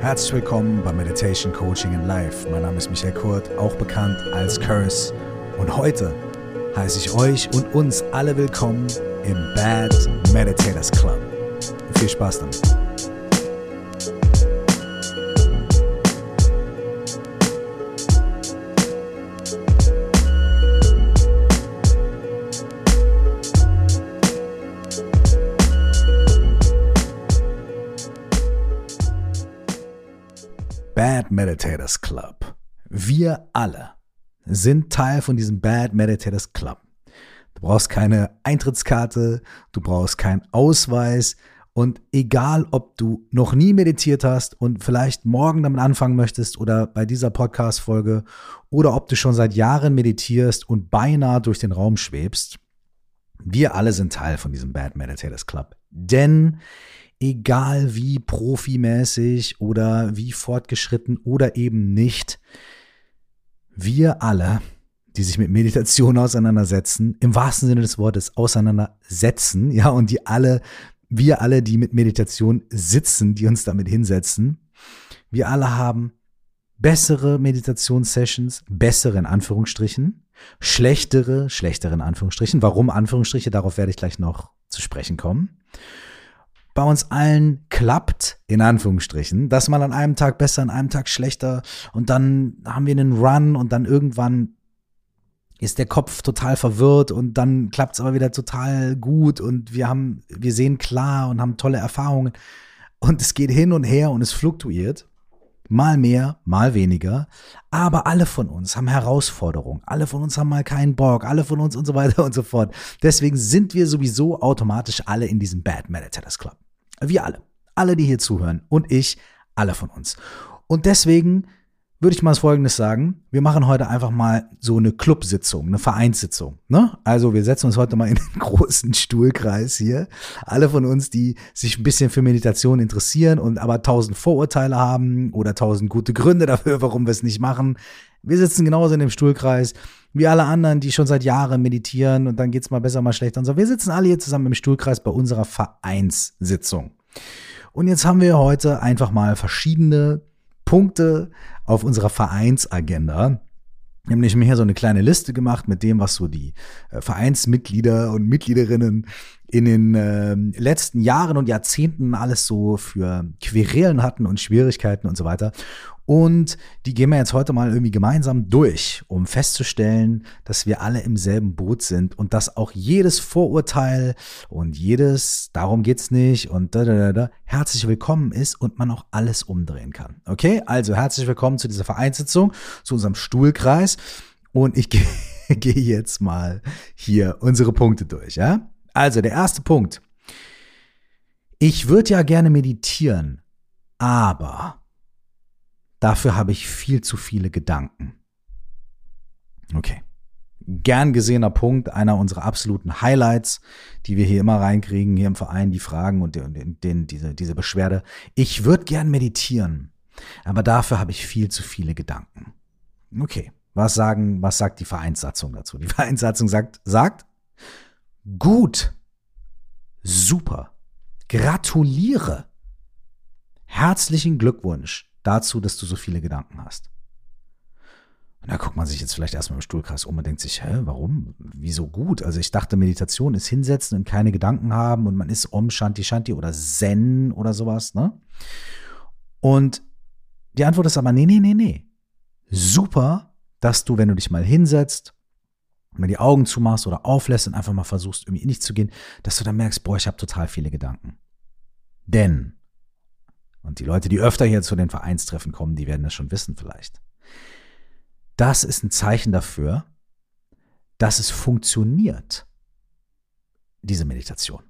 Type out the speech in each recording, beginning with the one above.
Herzlich willkommen bei Meditation Coaching in Life. Mein Name ist Michael Kurt, auch bekannt als Curse. Und heute heiße ich euch und uns alle willkommen im Bad Meditators Club. Viel Spaß damit. Meditators Club. Wir alle sind Teil von diesem Bad Meditators Club. Du brauchst keine Eintrittskarte, du brauchst keinen Ausweis und egal, ob du noch nie meditiert hast und vielleicht morgen damit anfangen möchtest oder bei dieser Podcast-Folge oder ob du schon seit Jahren meditierst und beinahe durch den Raum schwebst, wir alle sind Teil von diesem Bad Meditators Club. Denn egal wie profimäßig oder wie fortgeschritten oder eben nicht, wir alle, die sich mit Meditation auseinandersetzen, im wahrsten Sinne des Wortes auseinandersetzen, ja, und die alle, wir alle, die mit Meditation sitzen, die uns damit hinsetzen, wir alle haben bessere Meditationssessions, bessere in Anführungsstrichen, schlechtere, schlechtere in Anführungsstrichen. Warum Anführungsstriche? Darauf werde ich gleich noch zu sprechen kommen bei uns allen klappt, in Anführungsstrichen, dass man an einem Tag besser, an einem Tag schlechter und dann haben wir einen Run und dann irgendwann ist der Kopf total verwirrt und dann klappt es aber wieder total gut und wir haben, wir sehen klar und haben tolle Erfahrungen und es geht hin und her und es fluktuiert. Mal mehr, mal weniger. Aber alle von uns haben Herausforderungen. Alle von uns haben mal keinen Bock. Alle von uns und so weiter und so fort. Deswegen sind wir sowieso automatisch alle in diesem Bad Meditators Club. Wir alle. Alle, die hier zuhören. Und ich, alle von uns. Und deswegen würde ich mal Folgendes sagen. Wir machen heute einfach mal so eine Clubsitzung, eine Vereinssitzung. Ne? Also wir setzen uns heute mal in den großen Stuhlkreis hier. Alle von uns, die sich ein bisschen für Meditation interessieren und aber tausend Vorurteile haben oder tausend gute Gründe dafür, warum wir es nicht machen. Wir sitzen genauso in dem Stuhlkreis wie alle anderen, die schon seit Jahren meditieren und dann geht's mal besser, mal schlechter und so. Wir sitzen alle hier zusammen im Stuhlkreis bei unserer Vereinssitzung. Und jetzt haben wir heute einfach mal verschiedene Punkte auf unserer Vereinsagenda. Nämlich hier so eine kleine Liste gemacht mit dem, was so die äh, Vereinsmitglieder und Mitgliederinnen in den äh, letzten Jahren und Jahrzehnten alles so für Querelen hatten und Schwierigkeiten und so weiter. Und die gehen wir jetzt heute mal irgendwie gemeinsam durch, um festzustellen, dass wir alle im selben Boot sind und dass auch jedes Vorurteil und jedes, darum geht's nicht und da, da, da, da, herzlich willkommen ist und man auch alles umdrehen kann. Okay? Also herzlich willkommen zu dieser Vereinssitzung, zu unserem Stuhlkreis. Und ich gehe geh jetzt mal hier unsere Punkte durch, ja? Also der erste Punkt. Ich würde ja gerne meditieren, aber Dafür habe ich viel zu viele Gedanken. Okay. Gern gesehener Punkt, einer unserer absoluten Highlights, die wir hier immer reinkriegen, hier im Verein, die Fragen und den, den, diese, diese Beschwerde. Ich würde gern meditieren, aber dafür habe ich viel zu viele Gedanken. Okay. Was sagen, was sagt die Vereinssatzung dazu? Die Vereinssatzung sagt, sagt, gut, super, gratuliere, herzlichen Glückwunsch dazu, dass du so viele Gedanken hast. Und da guckt man sich jetzt vielleicht erstmal im Stuhlkreis um und denkt sich, hä, warum? Wieso gut? Also ich dachte, Meditation ist hinsetzen und keine Gedanken haben und man ist Om Shanti Shanti oder Zen oder sowas, ne? Und die Antwort ist aber, nee, nee, nee, nee. Super, dass du, wenn du dich mal hinsetzt, mal die Augen zumachst oder auflässt und einfach mal versuchst, irgendwie in dich zu gehen, dass du dann merkst, boah, ich habe total viele Gedanken. Denn und die Leute, die öfter hier zu den Vereinstreffen kommen, die werden das schon wissen vielleicht. Das ist ein Zeichen dafür, dass es funktioniert, diese Meditation.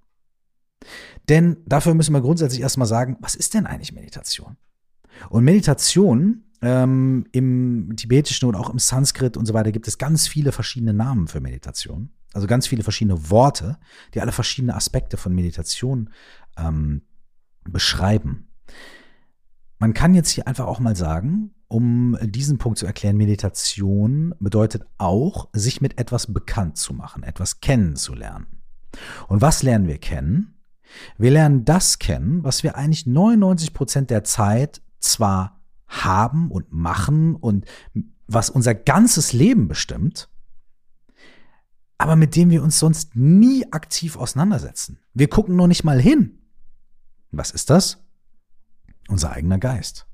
Denn dafür müssen wir grundsätzlich erstmal sagen, was ist denn eigentlich Meditation? Und Meditation ähm, im tibetischen und auch im Sanskrit und so weiter gibt es ganz viele verschiedene Namen für Meditation. Also ganz viele verschiedene Worte, die alle verschiedene Aspekte von Meditation ähm, beschreiben. Man kann jetzt hier einfach auch mal sagen, um diesen Punkt zu erklären, Meditation bedeutet auch, sich mit etwas bekannt zu machen, etwas kennenzulernen. Und was lernen wir kennen? Wir lernen das kennen, was wir eigentlich 99 Prozent der Zeit zwar haben und machen und was unser ganzes Leben bestimmt, aber mit dem wir uns sonst nie aktiv auseinandersetzen. Wir gucken nur nicht mal hin. Was ist das? Unser eigener Geist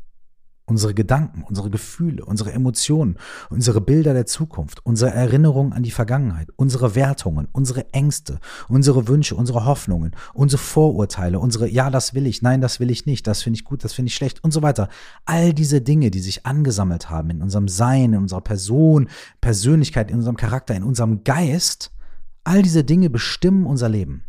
unsere Gedanken, unsere Gefühle, unsere Emotionen, unsere Bilder der Zukunft, unsere Erinnerungen an die Vergangenheit, unsere Wertungen, unsere Ängste, unsere Wünsche, unsere Hoffnungen, unsere Vorurteile, unsere Ja, das will ich, nein, das will ich nicht, das finde ich gut, das finde ich schlecht und so weiter. All diese Dinge, die sich angesammelt haben in unserem Sein, in unserer Person, Persönlichkeit, in unserem Charakter, in unserem Geist, all diese Dinge bestimmen unser Leben.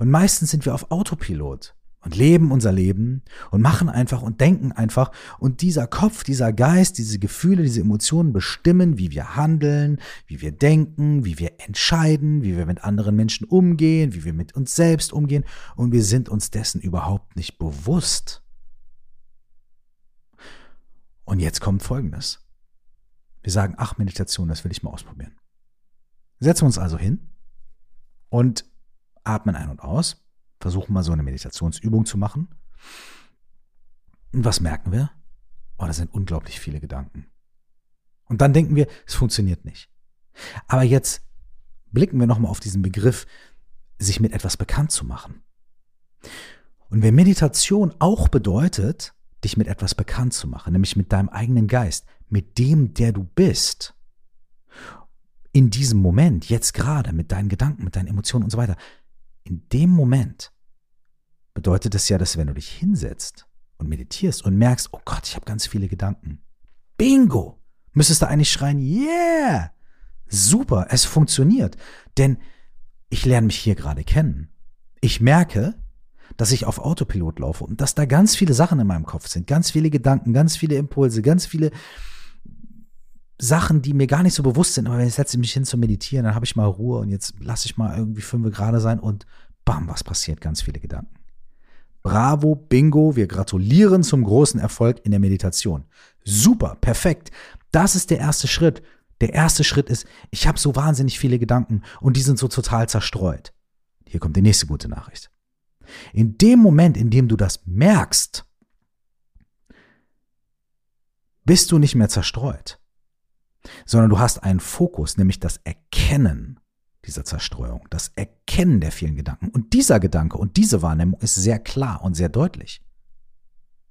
Und meistens sind wir auf Autopilot und leben unser Leben und machen einfach und denken einfach. Und dieser Kopf, dieser Geist, diese Gefühle, diese Emotionen bestimmen, wie wir handeln, wie wir denken, wie wir entscheiden, wie wir mit anderen Menschen umgehen, wie wir mit uns selbst umgehen. Und wir sind uns dessen überhaupt nicht bewusst. Und jetzt kommt Folgendes. Wir sagen, ach, Meditation, das will ich mal ausprobieren. Setzen wir uns also hin und atmen ein und aus versuchen mal so eine Meditationsübung zu machen. Und was merken wir? Oh, das sind unglaublich viele Gedanken. Und dann denken wir, es funktioniert nicht. Aber jetzt blicken wir nochmal auf diesen Begriff, sich mit etwas bekannt zu machen. Und wenn Meditation auch bedeutet, dich mit etwas bekannt zu machen, nämlich mit deinem eigenen Geist, mit dem, der du bist, in diesem Moment, jetzt gerade, mit deinen Gedanken, mit deinen Emotionen und so weiter, in dem Moment bedeutet es ja, dass wenn du dich hinsetzt und meditierst und merkst, oh Gott, ich habe ganz viele Gedanken. Bingo! Müsstest du eigentlich schreien, yeah! Super, es funktioniert. Denn ich lerne mich hier gerade kennen. Ich merke, dass ich auf Autopilot laufe und dass da ganz viele Sachen in meinem Kopf sind, ganz viele Gedanken, ganz viele Impulse, ganz viele Sachen, die mir gar nicht so bewusst sind. Aber wenn ich setze mich hin zu meditieren, dann habe ich mal Ruhe und jetzt lasse ich mal irgendwie fünf gerade sein und bam, was passiert? Ganz viele Gedanken. Bravo, Bingo, wir gratulieren zum großen Erfolg in der Meditation. Super, perfekt. Das ist der erste Schritt. Der erste Schritt ist, ich habe so wahnsinnig viele Gedanken und die sind so total zerstreut. Hier kommt die nächste gute Nachricht. In dem Moment, in dem du das merkst, bist du nicht mehr zerstreut sondern du hast einen Fokus, nämlich das Erkennen dieser Zerstreuung, das Erkennen der vielen Gedanken. Und dieser Gedanke und diese Wahrnehmung ist sehr klar und sehr deutlich.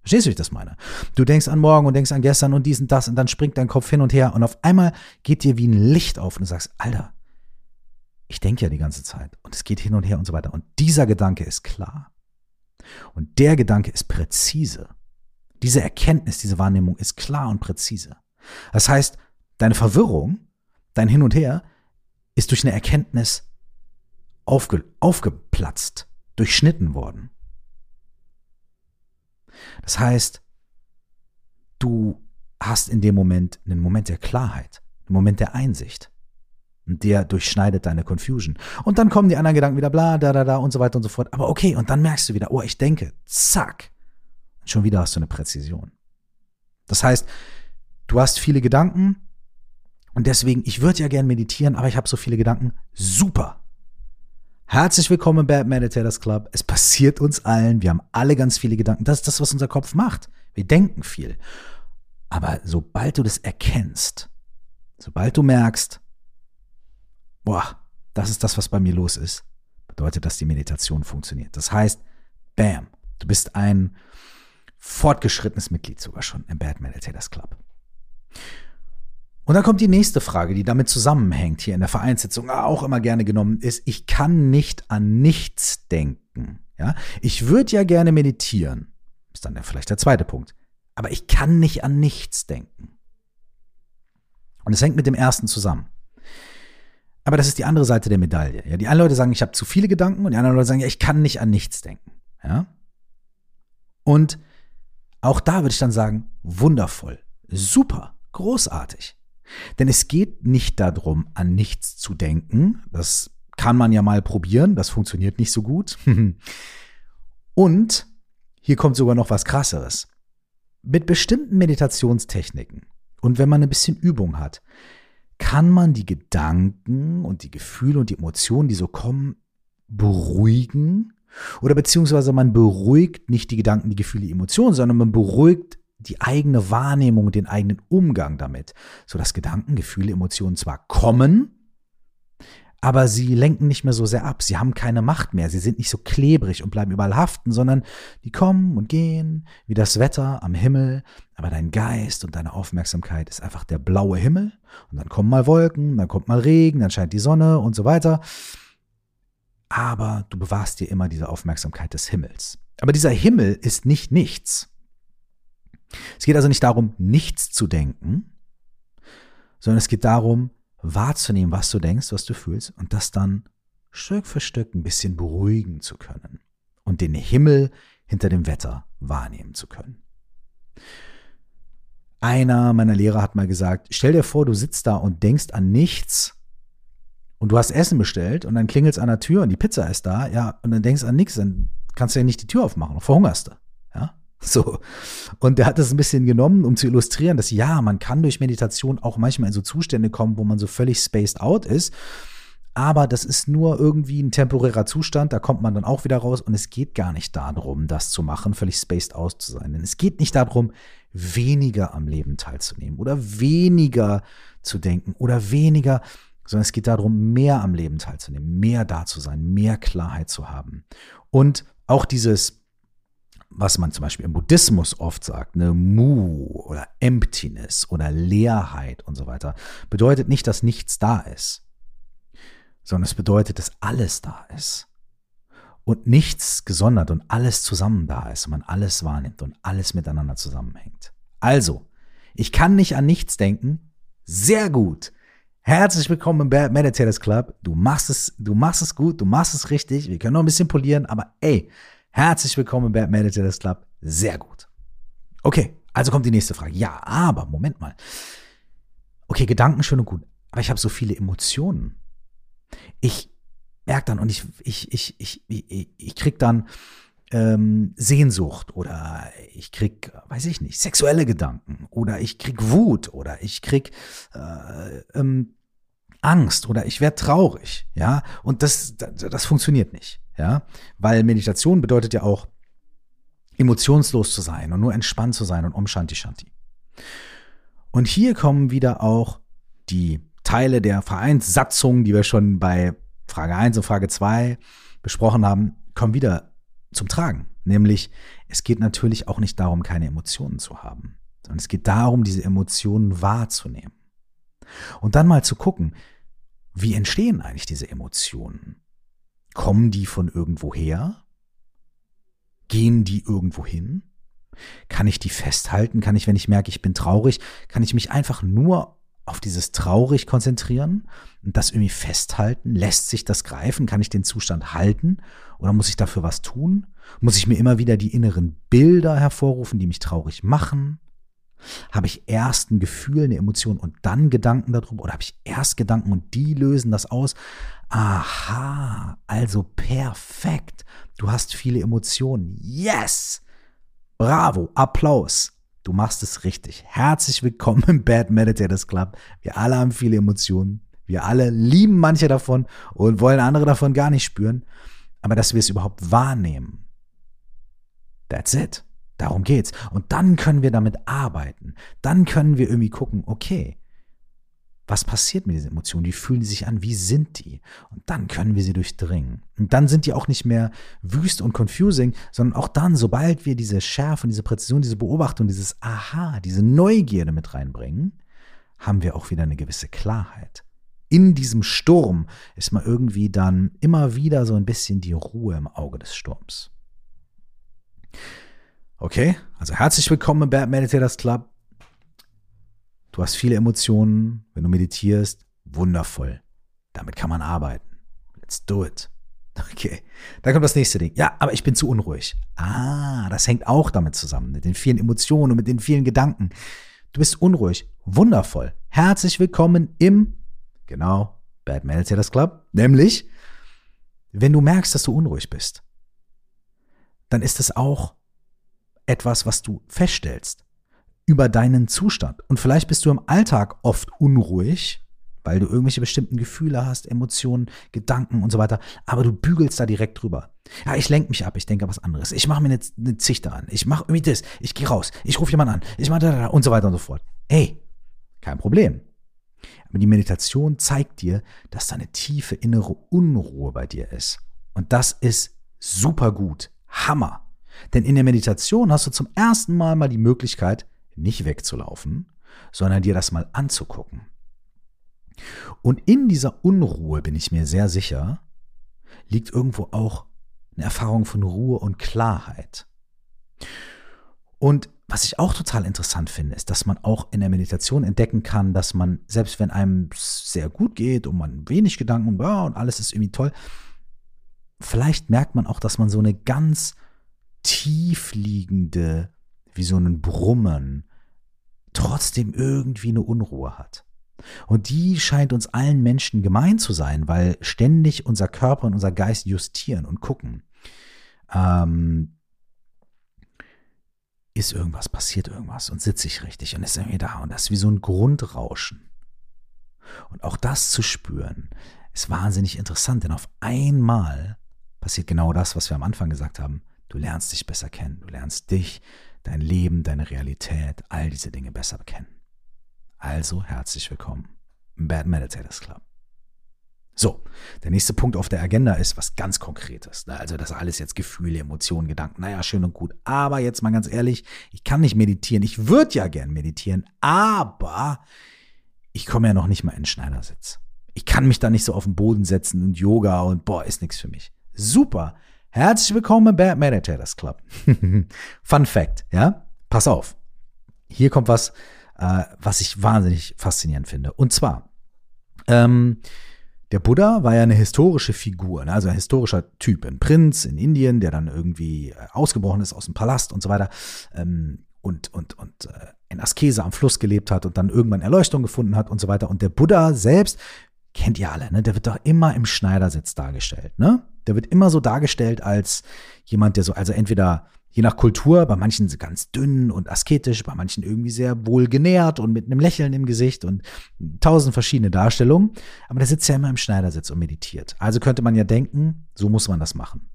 Verstehst du, wie ich das meine? Du denkst an morgen und denkst an gestern und dies und das und dann springt dein Kopf hin und her und auf einmal geht dir wie ein Licht auf und du sagst, Alter, ich denke ja die ganze Zeit und es geht hin und her und so weiter. Und dieser Gedanke ist klar. Und der Gedanke ist präzise. Diese Erkenntnis, diese Wahrnehmung ist klar und präzise. Das heißt, Deine Verwirrung, dein Hin und Her, ist durch eine Erkenntnis aufge, aufgeplatzt, durchschnitten worden. Das heißt, du hast in dem Moment einen Moment der Klarheit, einen Moment der Einsicht. Und der durchschneidet deine Confusion. Und dann kommen die anderen Gedanken wieder, bla, da, da, da und so weiter und so fort. Aber okay, und dann merkst du wieder, oh, ich denke, zack. Und schon wieder hast du eine Präzision. Das heißt, du hast viele Gedanken, und deswegen, ich würde ja gern meditieren, aber ich habe so viele Gedanken. Super. Herzlich willkommen im Bad Meditators Club. Es passiert uns allen. Wir haben alle ganz viele Gedanken. Das ist das, was unser Kopf macht. Wir denken viel. Aber sobald du das erkennst, sobald du merkst, boah, das ist das, was bei mir los ist, bedeutet, dass die Meditation funktioniert. Das heißt, bam, du bist ein fortgeschrittenes Mitglied sogar schon im Bad Meditators Club. Und dann kommt die nächste Frage, die damit zusammenhängt, hier in der Vereinssitzung auch immer gerne genommen ist, ich kann nicht an nichts denken. Ja, ich würde ja gerne meditieren. Ist dann vielleicht der zweite Punkt. Aber ich kann nicht an nichts denken. Und es hängt mit dem ersten zusammen. Aber das ist die andere Seite der Medaille. Ja, die einen Leute sagen, ich habe zu viele Gedanken und die anderen Leute sagen, ja, ich kann nicht an nichts denken. Ja? Und auch da würde ich dann sagen, wundervoll, super, großartig. Denn es geht nicht darum, an nichts zu denken. Das kann man ja mal probieren, das funktioniert nicht so gut. Und hier kommt sogar noch was Krasseres. Mit bestimmten Meditationstechniken und wenn man ein bisschen Übung hat, kann man die Gedanken und die Gefühle und die Emotionen, die so kommen, beruhigen Oder beziehungsweise man beruhigt nicht die Gedanken, die Gefühle, die Emotionen, sondern man beruhigt die eigene Wahrnehmung, den eigenen Umgang damit, sodass Gedanken, Gefühle, Emotionen zwar kommen, aber sie lenken nicht mehr so sehr ab. Sie haben keine Macht mehr. Sie sind nicht so klebrig und bleiben überall haften, sondern die kommen und gehen wie das Wetter am Himmel. Aber dein Geist und deine Aufmerksamkeit ist einfach der blaue Himmel. Und dann kommen mal Wolken, dann kommt mal Regen, dann scheint die Sonne und so weiter. Aber du bewahrst dir immer diese Aufmerksamkeit des Himmels. Aber dieser Himmel ist nicht nichts. Es geht also nicht darum, nichts zu denken, sondern es geht darum, wahrzunehmen, was du denkst, was du fühlst und das dann Stück für Stück ein bisschen beruhigen zu können und den Himmel hinter dem Wetter wahrnehmen zu können. Einer meiner Lehrer hat mal gesagt, stell dir vor, du sitzt da und denkst an nichts und du hast Essen bestellt und dann klingelt es an der Tür und die Pizza ist da, ja, und dann denkst du an nichts, dann kannst du ja nicht die Tür aufmachen, verhungerst du. So. Und der hat das ein bisschen genommen, um zu illustrieren, dass ja, man kann durch Meditation auch manchmal in so Zustände kommen, wo man so völlig spaced out ist. Aber das ist nur irgendwie ein temporärer Zustand, da kommt man dann auch wieder raus und es geht gar nicht darum, das zu machen, völlig spaced out zu sein. Denn es geht nicht darum, weniger am Leben teilzunehmen oder weniger zu denken oder weniger, sondern es geht darum, mehr am Leben teilzunehmen, mehr da zu sein, mehr Klarheit zu haben. Und auch dieses was man zum Beispiel im Buddhismus oft sagt, ne, Mu oder Emptiness oder Leerheit und so weiter, bedeutet nicht, dass nichts da ist, sondern es bedeutet, dass alles da ist und nichts gesondert und alles zusammen da ist und man alles wahrnimmt und alles miteinander zusammenhängt. Also, ich kann nicht an nichts denken. Sehr gut. Herzlich willkommen im Meditators Club. Du machst es, du machst es gut, du machst es richtig. Wir können noch ein bisschen polieren, aber ey, Herzlich willkommen im Bad Meditators Club. Sehr gut. Okay, also kommt die nächste Frage. Ja, aber Moment mal. Okay, Gedanken schön und gut, aber ich habe so viele Emotionen. Ich merke dann und ich, ich, ich, ich, ich, ich krieg dann ähm, Sehnsucht oder ich krieg, weiß ich nicht, sexuelle Gedanken oder ich krieg Wut oder ich krieg äh, ähm, Angst oder ich werde traurig, ja, und das, das, das funktioniert nicht, ja, weil Meditation bedeutet ja auch, emotionslos zu sein und nur entspannt zu sein und um Shanti Shanti. Und hier kommen wieder auch die Teile der Vereinssatzung, die wir schon bei Frage 1 und Frage 2 besprochen haben, kommen wieder zum Tragen. Nämlich, es geht natürlich auch nicht darum, keine Emotionen zu haben, sondern es geht darum, diese Emotionen wahrzunehmen. Und dann mal zu gucken, wie entstehen eigentlich diese Emotionen? Kommen die von irgendwoher? Gehen die irgendwo hin? Kann ich die festhalten? Kann ich, wenn ich merke, ich bin traurig, kann ich mich einfach nur auf dieses traurig konzentrieren und das irgendwie festhalten? Lässt sich das greifen? Kann ich den Zustand halten? Oder muss ich dafür was tun? Muss ich mir immer wieder die inneren Bilder hervorrufen, die mich traurig machen? Habe ich erst ein Gefühl, eine Emotion und dann Gedanken darüber? Oder habe ich erst Gedanken und die lösen das aus? Aha, also perfekt. Du hast viele Emotionen. Yes! Bravo, Applaus. Du machst es richtig. Herzlich willkommen im Bad Meditators Club. Wir alle haben viele Emotionen. Wir alle lieben manche davon und wollen andere davon gar nicht spüren. Aber dass wir es überhaupt wahrnehmen. That's it. Darum geht's. Und dann können wir damit arbeiten. Dann können wir irgendwie gucken, okay, was passiert mit diesen Emotionen? Wie fühlen die sich an? Wie sind die? Und dann können wir sie durchdringen. Und dann sind die auch nicht mehr wüst und confusing, sondern auch dann, sobald wir diese Schärfe, diese Präzision, diese Beobachtung, dieses Aha, diese Neugierde mit reinbringen, haben wir auch wieder eine gewisse Klarheit. In diesem Sturm ist mal irgendwie dann immer wieder so ein bisschen die Ruhe im Auge des Sturms. Okay, also herzlich willkommen im Bad Meditators Club. Du hast viele Emotionen, wenn du meditierst, wundervoll. Damit kann man arbeiten. Let's do it. Okay, dann kommt das nächste Ding. Ja, aber ich bin zu unruhig. Ah, das hängt auch damit zusammen, mit den vielen Emotionen und mit den vielen Gedanken. Du bist unruhig. Wundervoll. Herzlich willkommen im, genau, Bad Meditators Club. Nämlich, wenn du merkst, dass du unruhig bist, dann ist es auch etwas, was du feststellst über deinen Zustand. Und vielleicht bist du im Alltag oft unruhig, weil du irgendwelche bestimmten Gefühle hast, Emotionen, Gedanken und so weiter, aber du bügelst da direkt drüber. Ja, ich lenke mich ab, ich denke was anderes. Ich mache mir eine, eine Zichte an. Ich mache irgendwie das. Ich gehe raus. Ich rufe jemanden an. Ich mache da, da, und so weiter und so fort. Ey, kein Problem. Aber die Meditation zeigt dir, dass da eine tiefe innere Unruhe bei dir ist. Und das ist super gut. Hammer. Denn in der Meditation hast du zum ersten Mal mal die Möglichkeit, nicht wegzulaufen, sondern dir das mal anzugucken. Und in dieser Unruhe, bin ich mir sehr sicher, liegt irgendwo auch eine Erfahrung von Ruhe und Klarheit. Und was ich auch total interessant finde, ist, dass man auch in der Meditation entdecken kann, dass man, selbst wenn einem sehr gut geht und man wenig Gedanken ja, und alles ist irgendwie toll, vielleicht merkt man auch, dass man so eine ganz tiefliegende, wie so ein Brummen, trotzdem irgendwie eine Unruhe hat. Und die scheint uns allen Menschen gemein zu sein, weil ständig unser Körper und unser Geist justieren und gucken. Ähm, ist irgendwas, passiert irgendwas und sitze ich richtig und ist irgendwie da und das ist wie so ein Grundrauschen. Und auch das zu spüren, ist wahnsinnig interessant, denn auf einmal passiert genau das, was wir am Anfang gesagt haben. Du lernst dich besser kennen, du lernst dich, dein Leben, deine Realität, all diese Dinge besser kennen. Also herzlich willkommen im Bad Meditators Club. So, der nächste Punkt auf der Agenda ist was ganz Konkretes. Ne? Also das alles jetzt Gefühle, Emotionen, Gedanken, naja, schön und gut. Aber jetzt mal ganz ehrlich, ich kann nicht meditieren. Ich würde ja gern meditieren, aber ich komme ja noch nicht mal in den Schneidersitz. Ich kann mich da nicht so auf den Boden setzen und Yoga und boah, ist nichts für mich. Super. Herzlich willkommen im Bad Meditators Club. Fun Fact, ja? Pass auf. Hier kommt was, äh, was ich wahnsinnig faszinierend finde. Und zwar, ähm, der Buddha war ja eine historische Figur, ne? also ein historischer Typ, ein Prinz in Indien, der dann irgendwie äh, ausgebrochen ist aus dem Palast und so weiter ähm, und, und, und äh, in Askese am Fluss gelebt hat und dann irgendwann Erleuchtung gefunden hat und so weiter. Und der Buddha selbst, kennt ihr alle, ne? der wird doch immer im Schneidersitz dargestellt. Ne? Der wird immer so dargestellt als jemand, der so, also entweder je nach Kultur, bei manchen ganz dünn und asketisch, bei manchen irgendwie sehr wohl genährt und mit einem Lächeln im Gesicht und tausend verschiedene Darstellungen. Aber der sitzt ja immer im Schneidersitz und meditiert. Also könnte man ja denken, so muss man das machen.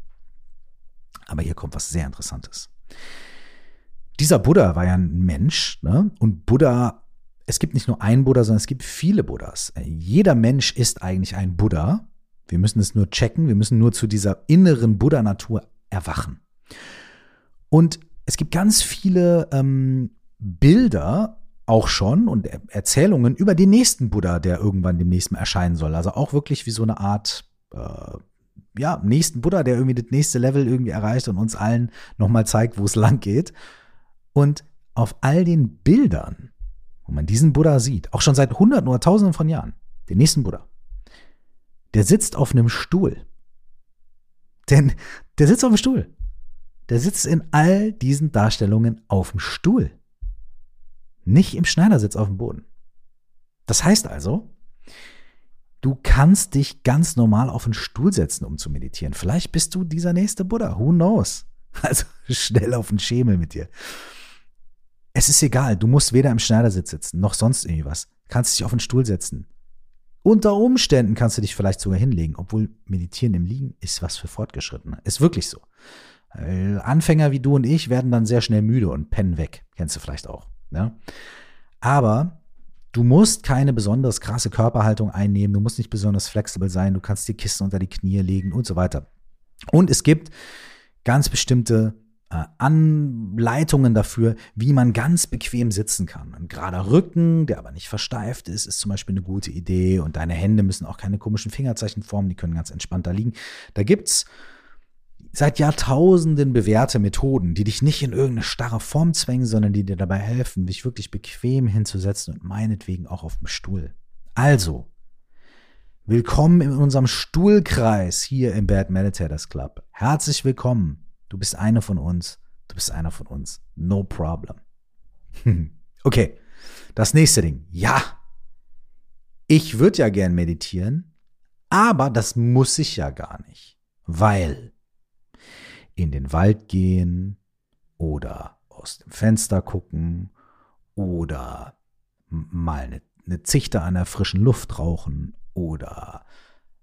Aber hier kommt was sehr Interessantes. Dieser Buddha war ja ein Mensch, ne? Und Buddha, es gibt nicht nur einen Buddha, sondern es gibt viele Buddhas. Jeder Mensch ist eigentlich ein Buddha. Wir müssen es nur checken, wir müssen nur zu dieser inneren Buddha-Natur erwachen. Und es gibt ganz viele ähm, Bilder auch schon und Erzählungen über den nächsten Buddha, der irgendwann demnächst mal erscheinen soll. Also auch wirklich wie so eine Art, äh, ja, nächsten Buddha, der irgendwie das nächste Level irgendwie erreicht und uns allen nochmal zeigt, wo es lang geht. Und auf all den Bildern, wo man diesen Buddha sieht, auch schon seit Hunderten oder Tausenden von Jahren, den nächsten Buddha, der sitzt auf einem Stuhl. Denn der sitzt auf dem Stuhl der sitzt in all diesen Darstellungen auf dem Stuhl. Nicht im Schneidersitz auf dem Boden. Das heißt also, du kannst dich ganz normal auf einen Stuhl setzen, um zu meditieren. Vielleicht bist du dieser nächste Buddha. Who knows? Also schnell auf den Schemel mit dir. Es ist egal, du musst weder im Schneidersitz sitzen, noch sonst irgendwie was. Kannst dich auf den Stuhl setzen. Unter Umständen kannst du dich vielleicht sogar hinlegen, obwohl Meditieren im Liegen ist was für Fortgeschrittene. Ist wirklich so. Anfänger wie du und ich werden dann sehr schnell müde und pennen weg. Kennst du vielleicht auch. Ja? Aber du musst keine besonders krasse Körperhaltung einnehmen. Du musst nicht besonders flexibel sein. Du kannst die Kisten unter die Knie legen und so weiter. Und es gibt ganz bestimmte Anleitungen dafür, wie man ganz bequem sitzen kann. Ein gerader Rücken, der aber nicht versteift ist, ist zum Beispiel eine gute Idee. Und deine Hände müssen auch keine komischen Fingerzeichen formen, die können ganz entspannt da liegen. Da gibt's seit Jahrtausenden bewährte Methoden, die dich nicht in irgendeine starre Form zwängen, sondern die dir dabei helfen, dich wirklich bequem hinzusetzen und meinetwegen auch auf dem Stuhl. Also, willkommen in unserem Stuhlkreis hier im Bad Meditators Club. Herzlich willkommen. Du bist einer von uns. Du bist einer von uns. No problem. okay, das nächste Ding. Ja, ich würde ja gern meditieren, aber das muss ich ja gar nicht, weil in den Wald gehen oder aus dem Fenster gucken oder mal eine eine Zichte an der frischen Luft rauchen oder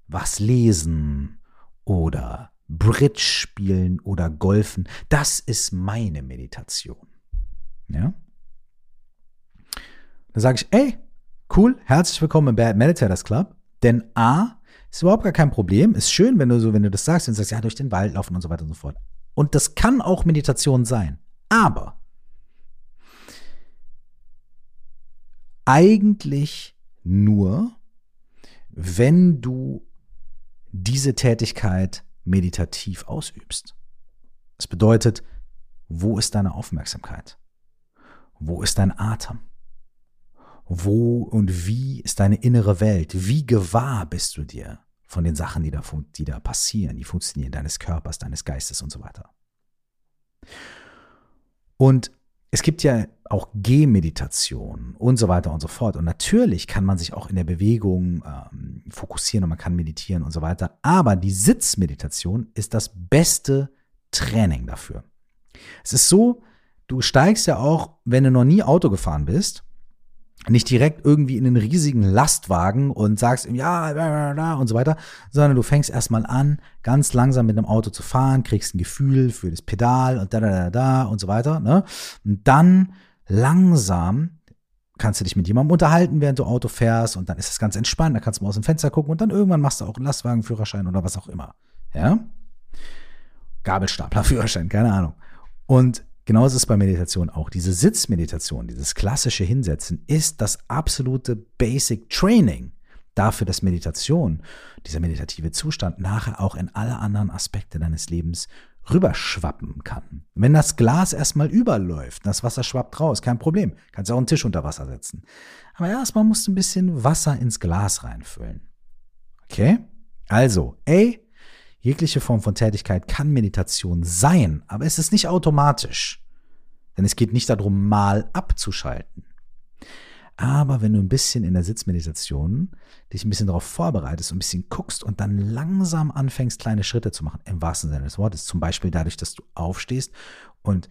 was lesen oder Bridge spielen oder golfen. Das ist meine Meditation. Ja? Dann sage ich, ey, cool, herzlich willkommen im Bad Meditators Club. Denn A, ist überhaupt gar kein Problem. Ist schön, wenn du so, wenn du das sagst und sagst, ja, durch den Wald laufen und so weiter und so fort. Und das kann auch Meditation sein. Aber eigentlich nur, wenn du diese Tätigkeit meditativ ausübst. Das bedeutet, wo ist deine Aufmerksamkeit? Wo ist dein Atem? Wo und wie ist deine innere Welt? Wie gewahr bist du dir von den Sachen, die da, die da passieren, die funktionieren, deines Körpers, deines Geistes und so weiter? Und es gibt ja auch Gehmeditation und so weiter und so fort. Und natürlich kann man sich auch in der Bewegung ähm, fokussieren und man kann meditieren und so weiter. Aber die Sitzmeditation ist das beste Training dafür. Es ist so, du steigst ja auch, wenn du noch nie Auto gefahren bist, nicht direkt irgendwie in einen riesigen Lastwagen und sagst ihm, ja, und so weiter, sondern du fängst erstmal an, ganz langsam mit einem Auto zu fahren, kriegst ein Gefühl für das Pedal und da, da, da, da und so weiter. Ne? Und dann langsam kannst du dich mit jemandem unterhalten, während du Auto fährst und dann ist es ganz entspannt, da kannst du mal aus dem Fenster gucken und dann irgendwann machst du auch einen Lastwagenführerschein oder was auch immer. Ja? Gabelstaplerführerschein, keine Ahnung. Und Genauso ist es bei Meditation auch. Diese Sitzmeditation, dieses klassische Hinsetzen ist das absolute Basic Training dafür, dass Meditation, dieser meditative Zustand nachher auch in alle anderen Aspekte deines Lebens rüberschwappen kann. Wenn das Glas erstmal überläuft, das Wasser schwappt raus, kein Problem. Kannst auch einen Tisch unter Wasser setzen. Aber erstmal musst du ein bisschen Wasser ins Glas reinfüllen. Okay? Also, ey, Jegliche Form von Tätigkeit kann Meditation sein, aber es ist nicht automatisch. Denn es geht nicht darum, mal abzuschalten. Aber wenn du ein bisschen in der Sitzmeditation dich ein bisschen darauf vorbereitest ein bisschen guckst und dann langsam anfängst, kleine Schritte zu machen, im wahrsten Sinne des Wortes, zum Beispiel dadurch, dass du aufstehst und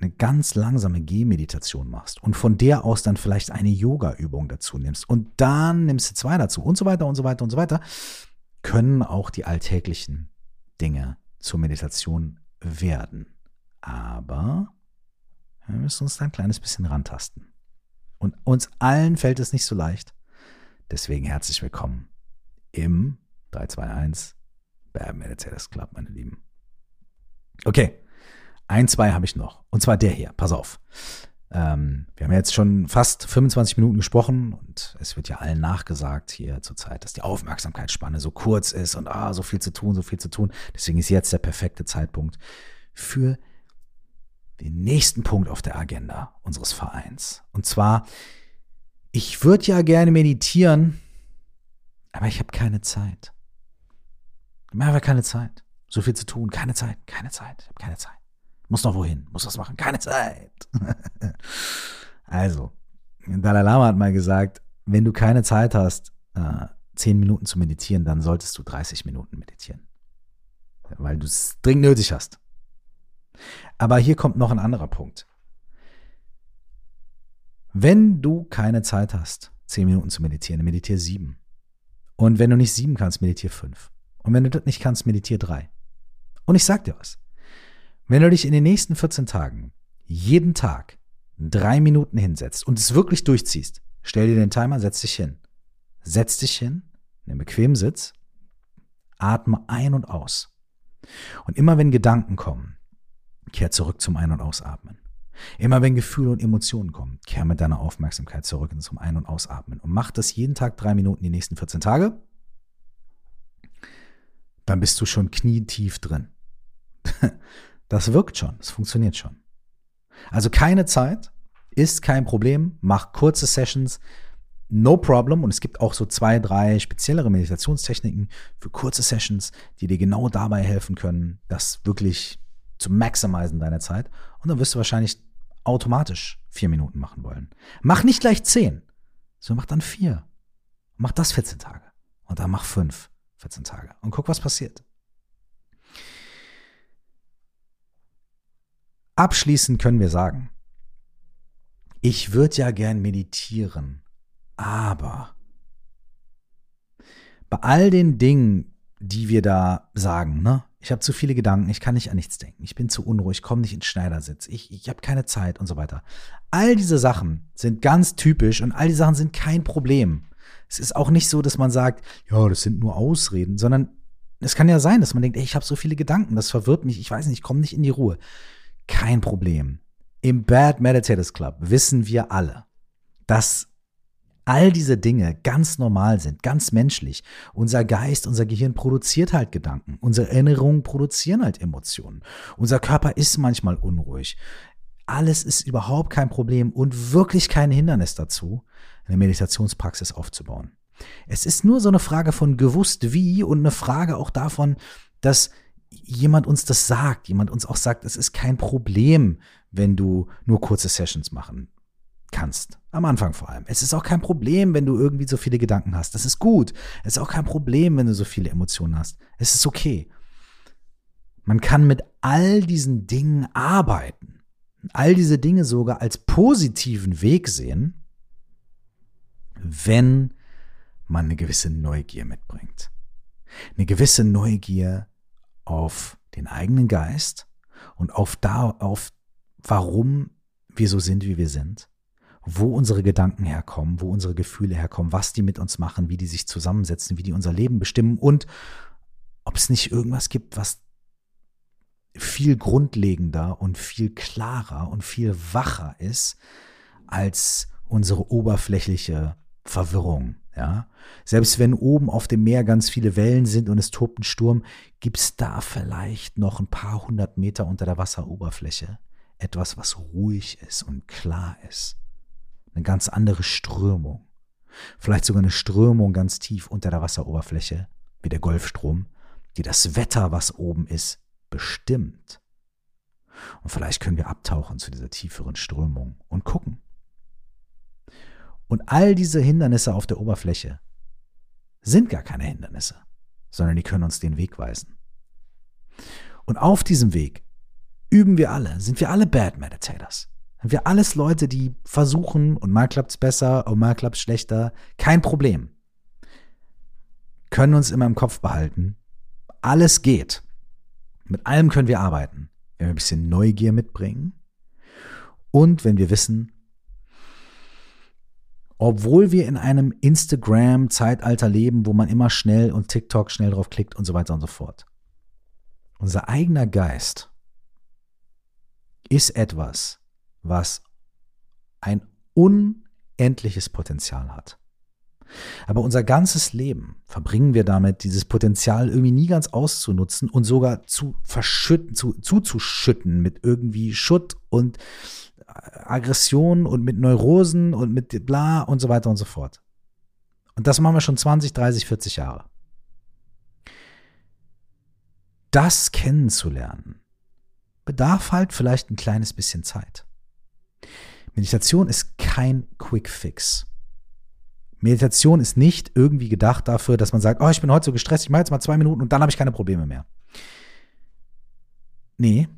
eine ganz langsame Gehmeditation machst und von der aus dann vielleicht eine Yoga-Übung dazu nimmst und dann nimmst du zwei dazu und so weiter und so weiter und so weiter, können auch die alltäglichen Dinge zur Meditation werden. Aber wir müssen uns da ein kleines bisschen rantasten. Und uns allen fällt es nicht so leicht. Deswegen herzlich willkommen im 321 Bam Meditators Club, meine Lieben. Okay, ein, zwei habe ich noch. Und zwar der hier. Pass auf. Ähm, wir haben jetzt schon fast 25 Minuten gesprochen und es wird ja allen nachgesagt hier zurzeit, dass die Aufmerksamkeitsspanne so kurz ist und ah, so viel zu tun, so viel zu tun. Deswegen ist jetzt der perfekte Zeitpunkt für den nächsten Punkt auf der Agenda unseres Vereins. Und zwar, ich würde ja gerne meditieren, aber ich habe keine Zeit. Ich habe keine Zeit. So viel zu tun, keine Zeit, keine Zeit, ich habe keine Zeit. Muss noch wohin, muss was machen, keine Zeit. also, Dalai Lama hat mal gesagt, wenn du keine Zeit hast, äh, zehn Minuten zu meditieren, dann solltest du 30 Minuten meditieren. Weil du es dringend nötig hast. Aber hier kommt noch ein anderer Punkt. Wenn du keine Zeit hast, zehn Minuten zu meditieren, meditiere sieben. Und wenn du nicht sieben kannst, meditiere fünf. Und wenn du das nicht kannst, meditiere drei. Und ich sag dir was. Wenn du dich in den nächsten 14 Tagen jeden Tag drei Minuten hinsetzt und es wirklich durchziehst, stell dir den Timer, setz dich hin. Setz dich hin, nimm bequemen Sitz, atme ein und aus. Und immer wenn Gedanken kommen, kehr zurück zum Ein- und Ausatmen. Immer wenn Gefühle und Emotionen kommen, kehr mit deiner Aufmerksamkeit zurück zum Ein- und Ausatmen. Und mach das jeden Tag drei Minuten die nächsten 14 Tage. Dann bist du schon knietief drin. Das wirkt schon, das funktioniert schon. Also keine Zeit ist kein Problem. Mach kurze Sessions, no problem. Und es gibt auch so zwei, drei speziellere Meditationstechniken für kurze Sessions, die dir genau dabei helfen können, das wirklich zu maximizen deiner Zeit. Und dann wirst du wahrscheinlich automatisch vier Minuten machen wollen. Mach nicht gleich zehn, sondern mach dann vier. Mach das 14 Tage. Und dann mach fünf 14 Tage. Und guck, was passiert. Abschließend können wir sagen, ich würde ja gern meditieren, Aber bei all den Dingen, die wir da sagen, ne? Ich habe zu viele Gedanken, ich kann nicht an nichts denken, ich bin zu unruhig, komme nicht ins Schneidersitz, ich, ich habe keine Zeit und so weiter. All diese Sachen sind ganz typisch und all die Sachen sind kein Problem. Es ist auch nicht so, dass man sagt, ja, das sind nur Ausreden, sondern es kann ja sein, dass man denkt, ey, ich habe so viele Gedanken, das verwirrt mich, ich weiß nicht, ich komme nicht in die Ruhe. Kein Problem. Im Bad Meditators Club wissen wir alle, dass all diese Dinge ganz normal sind, ganz menschlich. Unser Geist, unser Gehirn produziert halt Gedanken. Unsere Erinnerungen produzieren halt Emotionen. Unser Körper ist manchmal unruhig. Alles ist überhaupt kein Problem und wirklich kein Hindernis dazu, eine Meditationspraxis aufzubauen. Es ist nur so eine Frage von gewusst wie und eine Frage auch davon, dass jemand uns das sagt, jemand uns auch sagt, es ist kein Problem, wenn du nur kurze Sessions machen kannst. Am Anfang vor allem. Es ist auch kein Problem, wenn du irgendwie so viele Gedanken hast. Das ist gut. Es ist auch kein Problem, wenn du so viele Emotionen hast. Es ist okay. Man kann mit all diesen Dingen arbeiten. All diese Dinge sogar als positiven Weg sehen, wenn man eine gewisse Neugier mitbringt. Eine gewisse Neugier auf den eigenen Geist und auf da, auf warum wir so sind, wie wir sind wo unsere Gedanken herkommen, wo unsere Gefühle herkommen, was die mit uns machen, wie die sich zusammensetzen, wie die unser Leben bestimmen und ob es nicht irgendwas gibt, was viel grundlegender und viel klarer und viel wacher ist als unsere oberflächliche Verwirrung. Ja? Selbst wenn oben auf dem Meer ganz viele Wellen sind und es tobt ein Sturm, gibt es da vielleicht noch ein paar hundert Meter unter der Wasseroberfläche etwas, was ruhig ist und klar ist eine ganz andere Strömung. Vielleicht sogar eine Strömung ganz tief unter der Wasseroberfläche, wie der Golfstrom, die das Wetter, was oben ist, bestimmt. Und vielleicht können wir abtauchen zu dieser tieferen Strömung und gucken. Und all diese Hindernisse auf der Oberfläche sind gar keine Hindernisse, sondern die können uns den Weg weisen. Und auf diesem Weg üben wir alle, sind wir alle Bad Meditators. Wir alles Leute, die versuchen und mal klappt's besser und mal klappt's schlechter. Kein Problem. Können uns immer im Kopf behalten. Alles geht. Mit allem können wir arbeiten. Wenn wir ein bisschen Neugier mitbringen und wenn wir wissen, obwohl wir in einem Instagram-Zeitalter leben, wo man immer schnell und TikTok schnell drauf klickt und so weiter und so fort. Unser eigener Geist ist etwas, was ein unendliches Potenzial hat. Aber unser ganzes Leben verbringen wir damit, dieses Potenzial irgendwie nie ganz auszunutzen und sogar zu verschütten, zu, zuzuschütten mit irgendwie Schutt und Aggression und mit Neurosen und mit bla und so weiter und so fort. Und das machen wir schon 20, 30, 40 Jahre. Das kennenzulernen bedarf halt vielleicht ein kleines bisschen Zeit. Meditation ist kein Quick Fix. Meditation ist nicht irgendwie gedacht dafür, dass man sagt, oh, ich bin heute so gestresst, ich mache jetzt mal zwei Minuten und dann habe ich keine Probleme mehr. Nee.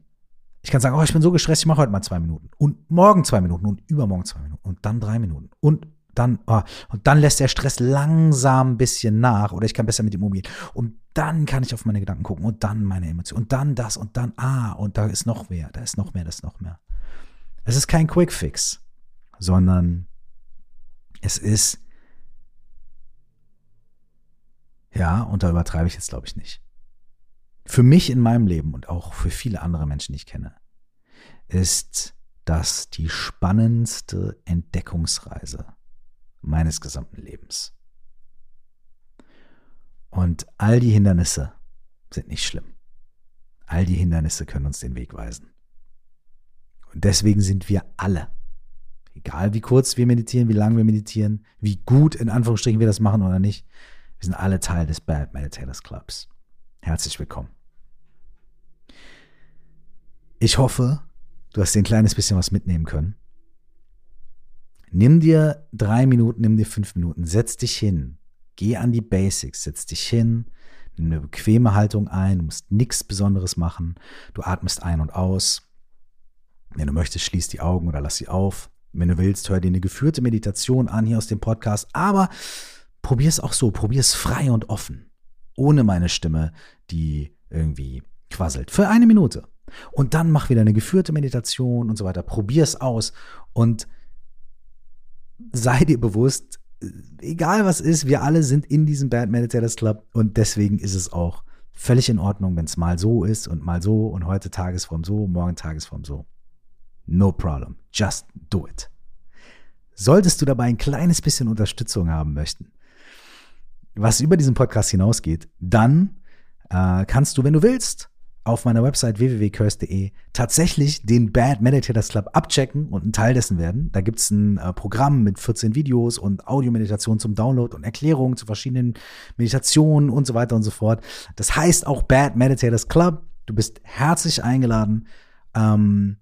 Ich kann sagen, oh, ich bin so gestresst, ich mache heute mal zwei Minuten. Und morgen zwei Minuten und übermorgen zwei Minuten und dann drei Minuten. Und dann, oh, und dann lässt der Stress langsam ein bisschen nach oder ich kann besser mit ihm umgehen. Und dann kann ich auf meine Gedanken gucken und dann meine Emotionen und dann das und dann, ah, und da ist noch mehr, da ist noch mehr, da ist noch mehr. Es ist kein Quick Fix, sondern es ist, ja, und da übertreibe ich jetzt, glaube ich, nicht. Für mich in meinem Leben und auch für viele andere Menschen, die ich kenne, ist das die spannendste Entdeckungsreise meines gesamten Lebens. Und all die Hindernisse sind nicht schlimm. All die Hindernisse können uns den Weg weisen. Und deswegen sind wir alle, egal wie kurz wir meditieren, wie lange wir meditieren, wie gut in Anführungsstrichen wir das machen oder nicht, wir sind alle Teil des Bad Meditators Clubs. Herzlich willkommen. Ich hoffe, du hast dir ein kleines bisschen was mitnehmen können. Nimm dir drei Minuten, nimm dir fünf Minuten, setz dich hin, geh an die Basics, setz dich hin, nimm eine bequeme Haltung ein, du musst nichts Besonderes machen, du atmest ein und aus, wenn du möchtest, schließ die Augen oder lass sie auf. Wenn du willst, hör dir eine geführte Meditation an hier aus dem Podcast, aber probier es auch so, probier es frei und offen, ohne meine Stimme, die irgendwie quasselt. Für eine Minute. Und dann mach wieder eine geführte Meditation und so weiter. Probier es aus und sei dir bewusst, egal was ist, wir alle sind in diesem Bad Meditators Club und deswegen ist es auch völlig in Ordnung, wenn es mal so ist und mal so und heute Tagesform so, morgen Tagesform so. No problem. Just do it. Solltest du dabei ein kleines bisschen Unterstützung haben möchten, was über diesen Podcast hinausgeht, dann äh, kannst du, wenn du willst, auf meiner Website www.curse.de tatsächlich den Bad Meditators Club abchecken und ein Teil dessen werden. Da gibt es ein äh, Programm mit 14 Videos und Audiomeditation zum Download und Erklärungen zu verschiedenen Meditationen und so weiter und so fort. Das heißt auch Bad Meditators Club. Du bist herzlich eingeladen. Ähm,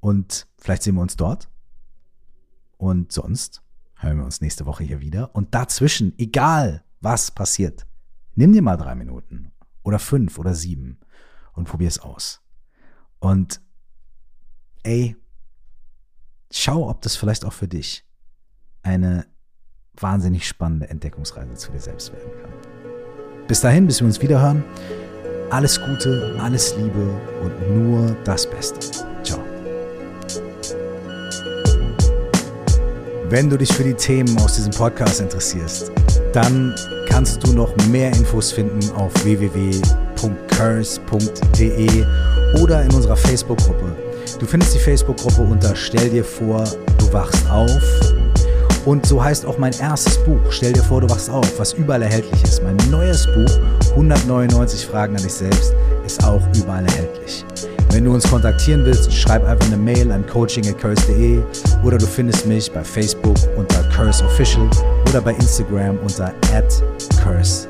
und vielleicht sehen wir uns dort. Und sonst hören wir uns nächste Woche hier wieder. Und dazwischen, egal was passiert, nimm dir mal drei Minuten oder fünf oder sieben und probier es aus. Und ey, schau, ob das vielleicht auch für dich eine wahnsinnig spannende Entdeckungsreise zu dir selbst werden kann. Bis dahin, bis wir uns wieder hören. Alles Gute, alles Liebe und nur das Beste. Ciao. Wenn du dich für die Themen aus diesem Podcast interessierst, dann kannst du noch mehr Infos finden auf www.curse.de oder in unserer Facebook-Gruppe. Du findest die Facebook-Gruppe unter Stell dir vor, du wachst auf. Und so heißt auch mein erstes Buch, Stell dir vor, du wachst auf, was überall erhältlich ist. Mein neues Buch, 199 Fragen an dich selbst, ist auch überall erhältlich. Wenn du uns kontaktieren willst, schreib einfach eine Mail an coaching.curse.de oder du findest mich bei Facebook unter Curse Official oder bei Instagram unter @curse